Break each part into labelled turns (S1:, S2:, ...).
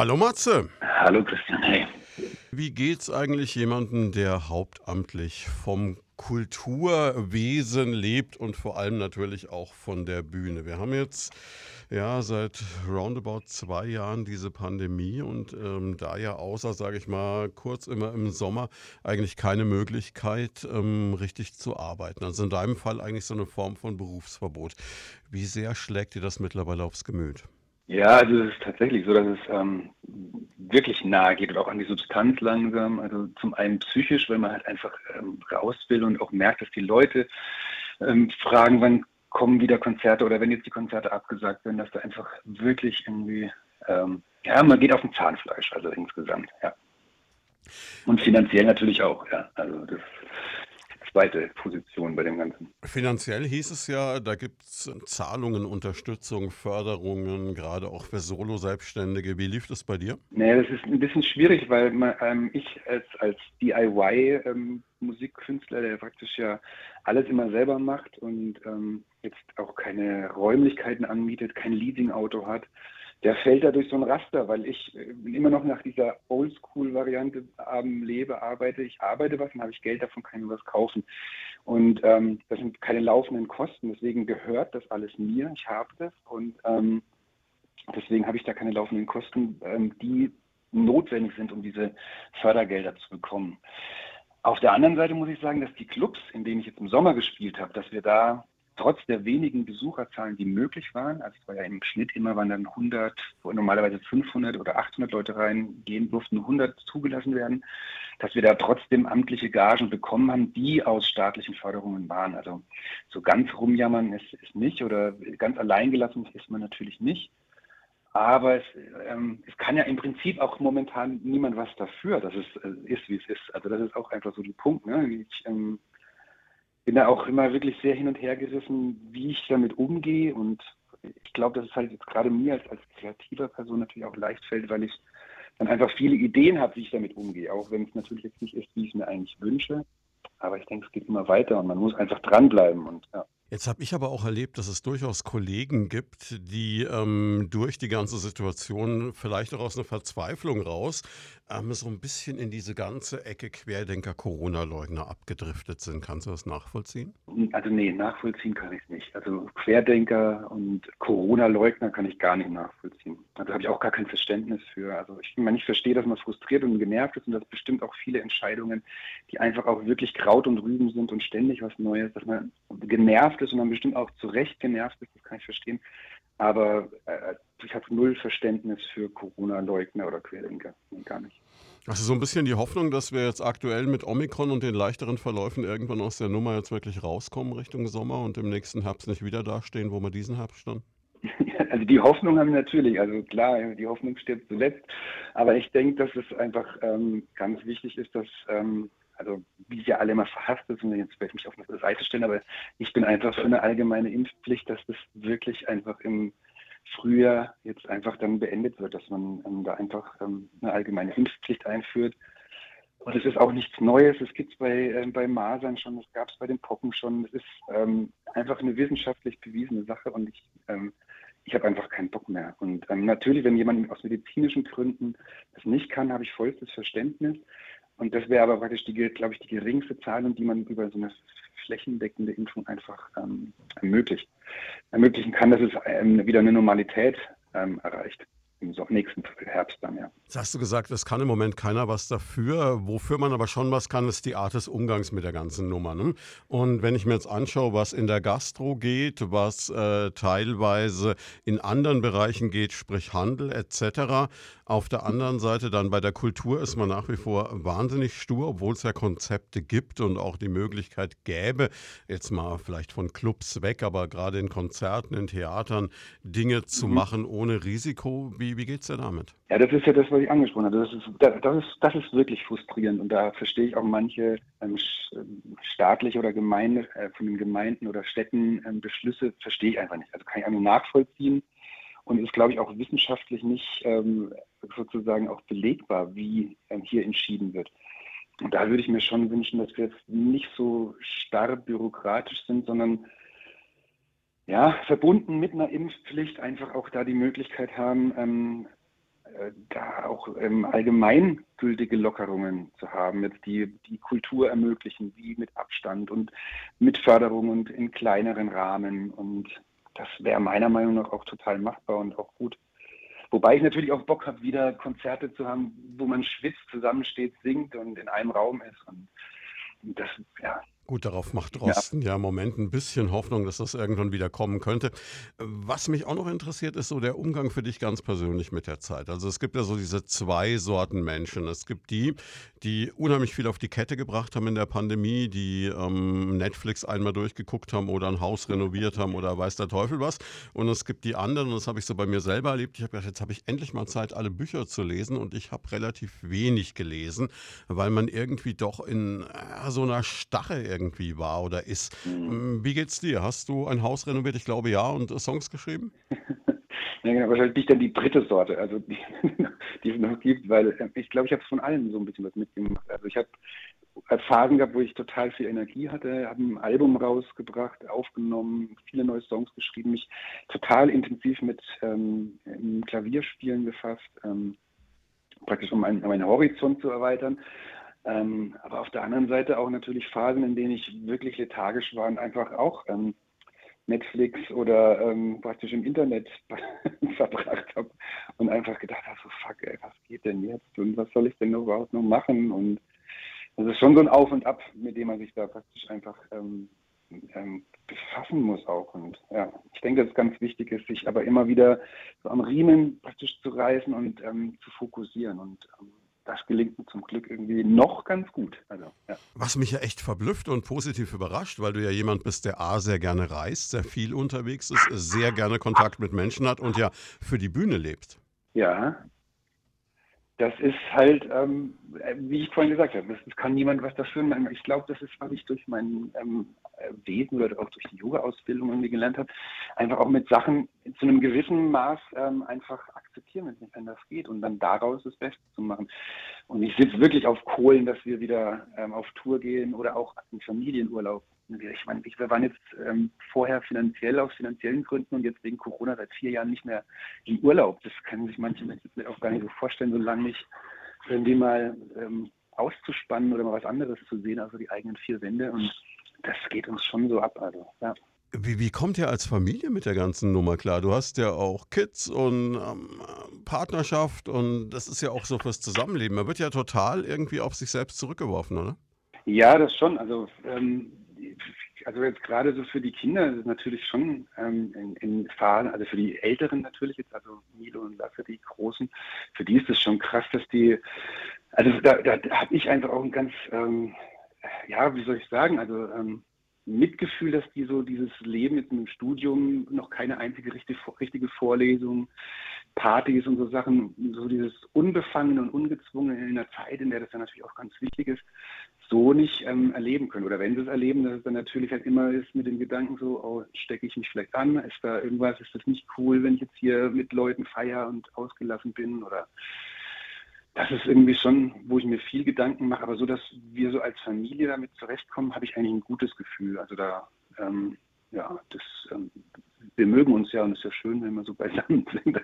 S1: Hallo Matze.
S2: Hallo Christian, hey.
S1: Wie geht's eigentlich jemandem, der hauptamtlich vom Kulturwesen lebt und vor allem natürlich auch von der Bühne? Wir haben jetzt ja seit roundabout zwei Jahren diese Pandemie und ähm, da ja außer, sage ich mal, kurz immer im Sommer eigentlich keine Möglichkeit, ähm, richtig zu arbeiten. Also in deinem Fall eigentlich so eine Form von Berufsverbot. Wie sehr schlägt dir das mittlerweile aufs Gemüt?
S2: Ja, also es ist tatsächlich so, dass es ähm, wirklich nahe geht und auch an die Substanz langsam. Also zum einen psychisch, weil man halt einfach ähm, raus will und auch merkt, dass die Leute ähm, fragen, wann kommen wieder Konzerte oder wenn jetzt die Konzerte abgesagt werden, dass da einfach wirklich irgendwie, ähm, ja, man geht auf dem Zahnfleisch, also insgesamt, ja. Und finanziell natürlich auch, ja. Zweite Position bei dem Ganzen.
S1: Finanziell hieß es ja, da gibt es Zahlungen, Unterstützung, Förderungen, gerade auch für Solo-Selbstständige. Wie lief das bei dir?
S2: Nee, das ist ein bisschen schwierig, weil man, ähm, ich als, als DIY-Musikkünstler, ähm, der praktisch ja alles immer selber macht und ähm, jetzt auch keine Räumlichkeiten anmietet, kein Leasing-Auto hat, der fällt da durch so ein Raster, weil ich äh, immer noch nach dieser Oldschool-Variante ähm, lebe, arbeite. Ich arbeite was, dann habe ich Geld, davon kann ich was kaufen. Und ähm, das sind keine laufenden Kosten, deswegen gehört das alles mir. Ich habe das und ähm, deswegen habe ich da keine laufenden Kosten, ähm, die notwendig sind, um diese Fördergelder zu bekommen. Auf der anderen Seite muss ich sagen, dass die Clubs, in denen ich jetzt im Sommer gespielt habe, dass wir da trotz der wenigen Besucherzahlen, die möglich waren, also es war ja im Schnitt immer, waren dann 100, wo normalerweise 500 oder 800 Leute reingehen durften, 100 zugelassen werden, dass wir da trotzdem amtliche Gagen bekommen haben, die aus staatlichen Förderungen waren. Also so ganz rumjammern ist, ist nicht oder ganz alleingelassen ist man natürlich nicht. Aber es, ähm, es, kann ja im Prinzip auch momentan niemand was dafür, dass es äh, ist, wie es ist. Also das ist auch einfach so der Punkt. Ne? Ich, ähm, bin da auch immer wirklich sehr hin und her gerissen, wie ich damit umgehe. Und ich glaube, dass es halt jetzt gerade mir als, als kreativer Person natürlich auch leicht fällt, weil ich dann einfach viele Ideen habe, wie ich damit umgehe. Auch wenn es natürlich jetzt nicht ist, wie ich es mir eigentlich wünsche. Aber ich denke, es geht immer weiter und man muss einfach dranbleiben. Und ja.
S1: Jetzt habe ich aber auch erlebt, dass es durchaus Kollegen gibt, die ähm, durch die ganze Situation vielleicht auch aus einer Verzweiflung raus ähm, so ein bisschen in diese ganze Ecke Querdenker, Corona-Leugner abgedriftet sind. Kannst du das nachvollziehen?
S2: Also nee, nachvollziehen kann ich es nicht. Also Querdenker und Corona-Leugner kann ich gar nicht nachvollziehen. Also habe ich auch gar kein Verständnis für. Also ich, meine, ich verstehe, dass man frustriert und genervt ist und dass bestimmt auch viele Entscheidungen, die einfach auch wirklich Kraut und Rüben sind und ständig was Neues, dass man genervt ist und dann bestimmt auch zu Recht genervt ist, das kann ich verstehen. Aber äh, ich habe null Verständnis für Corona-Leugner oder Querdenker. Gar nicht.
S1: Also so ein bisschen die Hoffnung, dass wir jetzt aktuell mit Omikron und den leichteren Verläufen irgendwann aus der Nummer jetzt wirklich rauskommen Richtung Sommer und im nächsten Herbst nicht wieder dastehen, wo wir diesen Herbst standen?
S2: Also die Hoffnung haben wir natürlich, also klar, die Hoffnung stirbt zuletzt, aber ich denke, dass es einfach ähm, ganz wichtig ist, dass ähm, also wie sie alle immer verhasst ist, und jetzt werde ich mich auf eine Seite stellen, aber ich bin einfach für eine allgemeine Impfpflicht, dass das wirklich einfach im Frühjahr jetzt einfach dann beendet wird, dass man ähm, da einfach ähm, eine allgemeine Impfpflicht einführt. Und es ist auch nichts Neues, es gibt es bei, äh, bei Masern schon, es gab es bei den Pocken schon. Es ist ähm, einfach eine wissenschaftlich bewiesene Sache und ich, ähm, ich habe einfach keinen Bock mehr. Und ähm, natürlich, wenn jemand aus medizinischen Gründen das nicht kann, habe ich vollstes Verständnis. Und das wäre aber praktisch, die, glaube ich, die geringste Zahlung, die man über so eine flächendeckende Impfung einfach ähm, ermöglicht. Ermöglichen kann, dass es ähm, wieder eine Normalität ähm, erreicht im nächsten Herbst dann, ja.
S1: Jetzt hast du gesagt, es kann im Moment keiner was dafür. Wofür man aber schon was kann, ist die Art des Umgangs mit der ganzen Nummer. Ne? Und wenn ich mir jetzt anschaue, was in der Gastro geht, was äh, teilweise in anderen Bereichen geht, sprich Handel etc., auf der anderen Seite dann bei der Kultur ist man nach wie vor wahnsinnig stur, obwohl es ja Konzepte gibt und auch die Möglichkeit gäbe, jetzt mal vielleicht von Clubs weg, aber gerade in Konzerten, in Theatern Dinge zu mhm. machen ohne Risiko. Wie, wie geht es dir damit?
S2: Ja, das ist ja das, was ich angesprochen habe. Das ist, das ist, das ist wirklich frustrierend und da verstehe ich auch manche ähm, ähm, staatliche oder Gemeinde, äh, von den Gemeinden oder Städten ähm, Beschlüsse, verstehe ich einfach nicht. Also kann ich einfach nachvollziehen und ist, glaube ich, auch wissenschaftlich nicht ähm, sozusagen auch belegbar, wie ähm, hier entschieden wird. Und da würde ich mir schon wünschen, dass wir jetzt nicht so starr bürokratisch sind, sondern ja, verbunden mit einer Impfpflicht einfach auch da die Möglichkeit haben, ähm, äh, da auch ähm, allgemeingültige Lockerungen zu haben, jetzt die die Kultur ermöglichen, wie mit Abstand und mit Förderung und in kleineren Rahmen. Und das wäre meiner Meinung nach auch total machbar und auch gut. Wobei ich natürlich auch Bock habe, wieder Konzerte zu haben, wo man schwitzt, zusammensteht, singt und in einem Raum ist. Und das,
S1: Gut, darauf macht Drosten ja. ja im Moment ein bisschen Hoffnung, dass das irgendwann wieder kommen könnte. Was mich auch noch interessiert, ist so der Umgang für dich ganz persönlich mit der Zeit. Also es gibt ja so diese zwei Sorten Menschen. Es gibt die, die unheimlich viel auf die Kette gebracht haben in der Pandemie, die ähm, Netflix einmal durchgeguckt haben oder ein Haus renoviert haben oder weiß der Teufel was. Und es gibt die anderen, und das habe ich so bei mir selber erlebt. Ich habe gedacht, jetzt habe ich endlich mal Zeit, alle Bücher zu lesen und ich habe relativ wenig gelesen, weil man irgendwie doch in äh, so einer Stache irgendwie irgendwie war oder ist. Mhm. Ähm, wie geht's dir? Hast du ein Haus renoviert? Ich glaube ja und Songs geschrieben?
S2: ja, genau, wahrscheinlich nicht dann die dritte Sorte, also die, die es noch gibt, weil äh, ich glaube, ich habe von allem so ein bisschen was mitgemacht. Also ich habe Phasen gehabt, wo ich total viel Energie hatte, habe ein Album rausgebracht, aufgenommen, viele neue Songs geschrieben, mich total intensiv mit ähm, Klavierspielen befasst, ähm, praktisch um meinen, meinen Horizont zu erweitern. Ähm, aber auf der anderen Seite auch natürlich Phasen, in denen ich wirklich lethargisch war und einfach auch ähm, Netflix oder ähm, praktisch im Internet verbracht habe und einfach gedacht habe, so fuck, ey, was geht denn jetzt und was soll ich denn überhaupt noch machen? Und das ist schon so ein Auf und Ab, mit dem man sich da praktisch einfach ähm, ähm, befassen muss auch. Und ja, ich denke, dass es ganz wichtig ist, sich aber immer wieder so am Riemen praktisch zu reißen und ähm, zu fokussieren und das gelingt mir zum Glück irgendwie noch ganz gut. Also,
S1: ja. Was mich ja echt verblüfft und positiv überrascht, weil du ja jemand bist, der A, sehr gerne reist, sehr viel unterwegs ist, sehr gerne Kontakt mit Menschen hat und ja für die Bühne lebt.
S2: Ja, das ist halt, ähm, wie ich vorhin gesagt habe, das, kann niemand was dafür. Ich glaube, das ist, was ich durch mein ähm, Wesen oder auch durch die Yoga-Ausbildung irgendwie gelernt habe, einfach auch mit Sachen zu einem gewissen Maß ähm, einfach akzeptieren, wenn es nicht anders geht und dann daraus das Beste zu machen. Und ich sitze wirklich auf Kohlen, dass wir wieder ähm, auf Tour gehen oder auch in Familienurlaub ich meine, wir waren jetzt ähm, vorher finanziell aus finanziellen Gründen und jetzt wegen Corona seit vier Jahren nicht mehr im Urlaub. Das können sich manche Menschen auch gar nicht so vorstellen, so lange nicht irgendwie mal ähm, auszuspannen oder mal was anderes zu sehen, also die eigenen vier Wände. Und das geht uns schon so ab. Also, ja.
S1: Wie, wie, kommt ihr als Familie mit der ganzen Nummer klar? Du hast ja auch Kids und ähm, Partnerschaft und das ist ja auch so fürs Zusammenleben. Man wird ja total irgendwie auf sich selbst zurückgeworfen, oder?
S2: Ja, das schon. Also ähm, also jetzt gerade so für die Kinder ist es natürlich schon ähm, in, in Phasen, also für die Älteren natürlich jetzt, also Milo und Lasse, die Großen, für die ist es schon krass, dass die, also da, da habe ich einfach auch ein ganz, ähm, ja, wie soll ich sagen, also ähm, Mitgefühl, dass die so dieses Leben jetzt im Studium noch keine einzige richtige, richtige Vorlesung, Partys und so Sachen, so dieses Unbefangene und Ungezwungene in einer Zeit, in der das dann natürlich auch ganz wichtig ist, so nicht ähm, erleben können. Oder wenn sie es erleben, dass es dann natürlich halt immer ist mit dem Gedanken so, oh, stecke ich mich vielleicht an, ist da irgendwas, ist das nicht cool, wenn ich jetzt hier mit Leuten feier und ausgelassen bin oder das ist irgendwie schon, wo ich mir viel Gedanken mache, aber so, dass wir so als Familie damit zurechtkommen, habe ich eigentlich ein gutes Gefühl. Also da, ähm, ja, das, ähm, wir mögen uns ja und es ist ja schön, wenn wir so beisammen sind.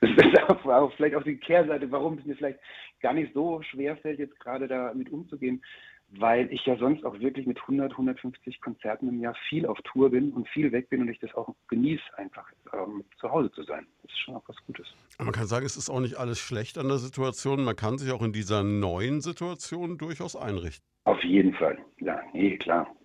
S2: Das ist auch, vielleicht auch die Kehrseite, warum es mir vielleicht gar nicht so schwer fällt, jetzt gerade damit umzugehen, weil ich ja sonst auch wirklich mit 100, 150 Konzerten im Jahr viel auf Tour bin und viel weg bin und ich das auch genieße, einfach ähm, zu Hause zu sein. Das ist schon auch was Gutes.
S1: Man kann sagen, es ist auch nicht alles schlecht an der Situation. Man kann sich auch in dieser neuen Situation durchaus einrichten.
S2: Auf jeden Fall. Ja, nee, klar.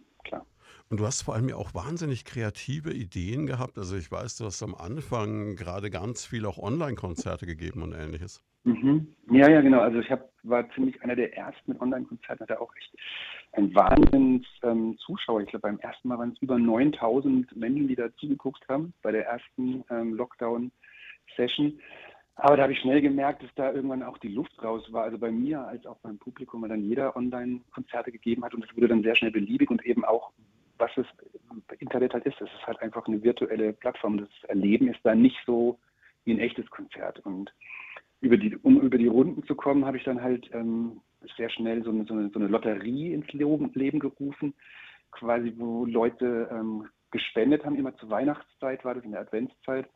S1: Und du hast vor allem ja auch wahnsinnig kreative Ideen gehabt. Also ich weiß, du hast am Anfang gerade ganz viel auch Online-Konzerte gegeben und ähnliches.
S2: Mhm. Ja, ja, genau. Also ich hab, war ziemlich einer der ersten mit Online-Konzerten, hatte auch echt ein Wahnsinns ähm, Zuschauer. Ich glaube, beim ersten Mal waren es über 9000 Menschen, die da zugeguckt haben, bei der ersten ähm, Lockdown-Session. Aber da habe ich schnell gemerkt, dass da irgendwann auch die Luft raus war, also bei mir als auch beim Publikum, weil dann jeder Online-Konzerte gegeben hat und es wurde dann sehr schnell beliebig und eben auch, was es Internet halt ist. Es ist halt einfach eine virtuelle Plattform. Das Erleben ist da nicht so wie ein echtes Konzert. Und über die, um über die Runden zu kommen, habe ich dann halt ähm, sehr schnell so eine, so, eine, so eine, Lotterie ins Leben gerufen, quasi wo Leute ähm, gespendet haben, immer zur Weihnachtszeit war das in der Adventszeit.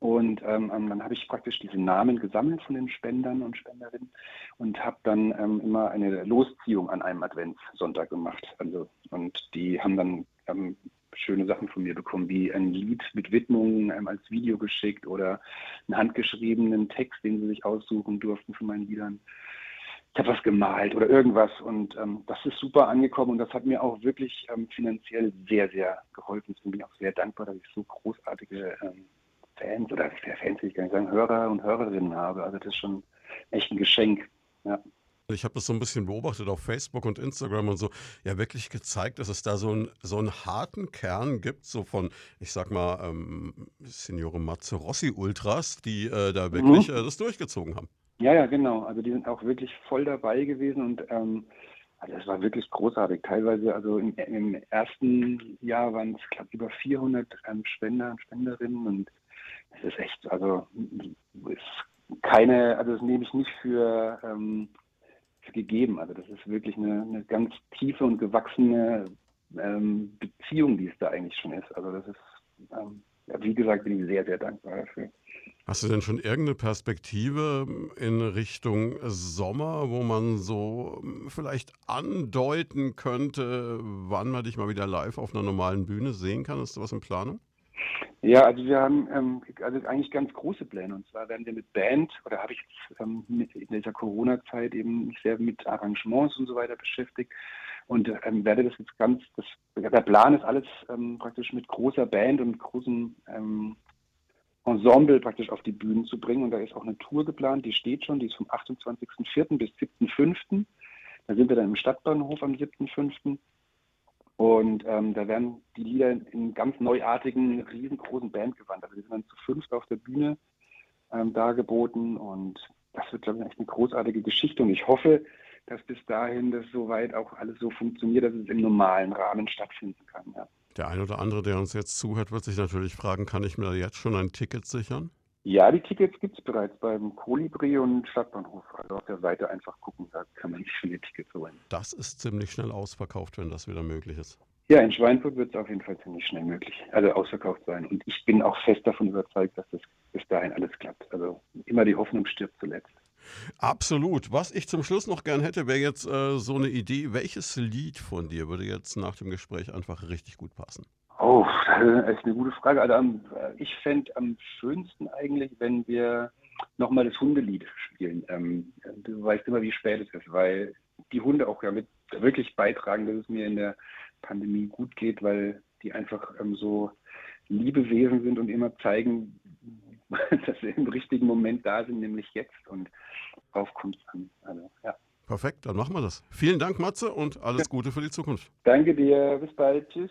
S2: Und ähm, ähm, dann habe ich praktisch diese Namen gesammelt von den Spendern und Spenderinnen und habe dann ähm, immer eine Losziehung an einem Adventssonntag gemacht. Also, und die haben dann ähm, schöne Sachen von mir bekommen, wie ein Lied mit Widmungen ähm, als Video geschickt oder einen handgeschriebenen Text, den sie sich aussuchen durften von meinen Liedern. Ich habe was gemalt oder irgendwas und ähm, das ist super angekommen und das hat mir auch wirklich finanziell sehr, sehr geholfen. Ich bin auch sehr dankbar, dass ich so großartige Fans oder Fans will ich gar nicht sagen, Hörer und Hörerinnen habe. Also das ist schon echt ein Geschenk. Ja.
S1: Ich habe das so ein bisschen beobachtet auf Facebook und Instagram und so, ja wirklich gezeigt, dass es da so, ein, so einen harten Kern gibt, so von, ich sag mal, ähm, Signore Mazzerossi Ultras, die äh, da wirklich mhm. äh, das durchgezogen haben.
S2: Ja, ja, genau. Also die sind auch wirklich voll dabei gewesen und ähm, also es war wirklich großartig. Teilweise, also im, im ersten Jahr waren es, glaube über 400 ähm, Spender und Spenderinnen und es ist echt, also ist keine, also das nehme ich nicht für, ähm, für gegeben. Also das ist wirklich eine, eine ganz tiefe und gewachsene ähm, Beziehung, die es da eigentlich schon ist. Also das ist, ähm, wie gesagt, bin ich sehr, sehr dankbar dafür.
S1: Hast du denn schon irgendeine Perspektive in Richtung Sommer, wo man so vielleicht andeuten könnte, wann man dich mal wieder live auf einer normalen Bühne sehen kann? Ist da was in Planung?
S2: Ja, also wir haben ähm, also eigentlich ganz große Pläne. Und zwar werden wir mit Band, oder habe ich jetzt ähm, in dieser Corona-Zeit eben sehr mit Arrangements und so weiter beschäftigt und ähm, werde das jetzt ganz, das, der Plan ist alles ähm, praktisch mit großer Band und großem ähm, Ensemble praktisch auf die Bühnen zu bringen. Und da ist auch eine Tour geplant, die steht schon, die ist vom 28.04. bis 7.05. Da sind wir dann im Stadtbahnhof am 7.05. Und ähm, da werden die Lieder in ganz neuartigen, riesengroßen Bandgewand. Also wir sind dann zu fünft auf der Bühne ähm, dargeboten und das wird, glaube ich, echt eine großartige Geschichte. Und ich hoffe, dass bis dahin das soweit auch alles so funktioniert, dass es im normalen Rahmen stattfinden kann. Ja.
S1: Der ein oder andere, der uns jetzt zuhört, wird sich natürlich fragen, kann ich mir jetzt schon ein Ticket sichern?
S2: Ja, die Tickets gibt es bereits beim Kolibri und Stadtbahnhof. Also auf der Seite einfach gucken, da kann man sich viele Tickets holen.
S1: Das ist ziemlich schnell ausverkauft, wenn das wieder möglich ist.
S2: Ja, in Schweinfurt wird es auf jeden Fall ziemlich schnell möglich, also ausverkauft sein. Und ich bin auch fest davon überzeugt, dass das bis dahin alles klappt. Also immer die Hoffnung stirbt zuletzt.
S1: Absolut. Was ich zum Schluss noch gern hätte, wäre jetzt äh, so eine Idee. Welches Lied von dir würde jetzt nach dem Gespräch einfach richtig gut passen?
S2: Oh, das ist eine gute Frage. Also am, ich fände am schönsten eigentlich, wenn wir nochmal das Hundelied spielen. Ähm, du weißt immer, wie spät es ist, weil die Hunde auch ja mit wirklich beitragen, dass es mir in der Pandemie gut geht, weil die einfach ähm, so liebe Wesen sind und immer zeigen, dass sie im richtigen Moment da sind, nämlich jetzt und darauf kommt es an. Also, ja.
S1: Perfekt, dann machen wir das. Vielen Dank, Matze, und alles Gute für die Zukunft.
S2: Danke dir, bis bald, tschüss.